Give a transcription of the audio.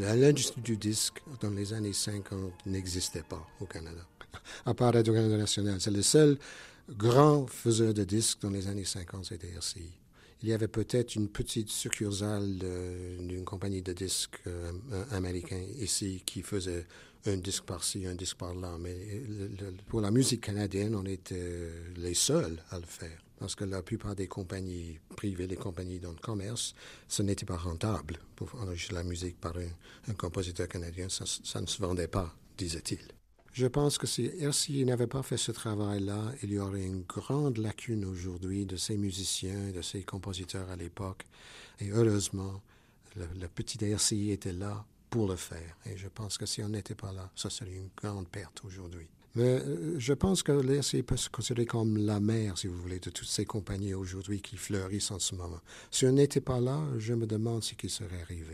L'industrie du disque dans les années 50 n'existait pas au Canada, à part Radio-Canada National. C'est le seul grand faiseur de disques dans les années 50, c'était RCI. Il y avait peut-être une petite succursale d'une compagnie de disques euh, américain ici qui faisait un disque par-ci, un disque par-là. Mais pour la musique canadienne, on était les seuls à le faire. Parce que la plupart des compagnies privées, les compagnies dans le commerce, ce n'était pas rentable pour enregistrer la musique par un, compositeur canadien. Ça, ne se vendait pas, disait-il. Je pense que si RCI n'avait pas fait ce travail-là, il y aurait une grande lacune aujourd'hui de ces musiciens, de ces compositeurs à l'époque. Et heureusement, le, petit RCI était là pour le faire. Et je pense que si on n'était pas là, ça serait une grande perte aujourd'hui. Mais euh, je pense que l'RCI peut se considérer comme la mère, si vous voulez, de toutes ces compagnies aujourd'hui qui fleurissent en ce moment. Si on n'était pas là, je me demande ce qui serait arrivé.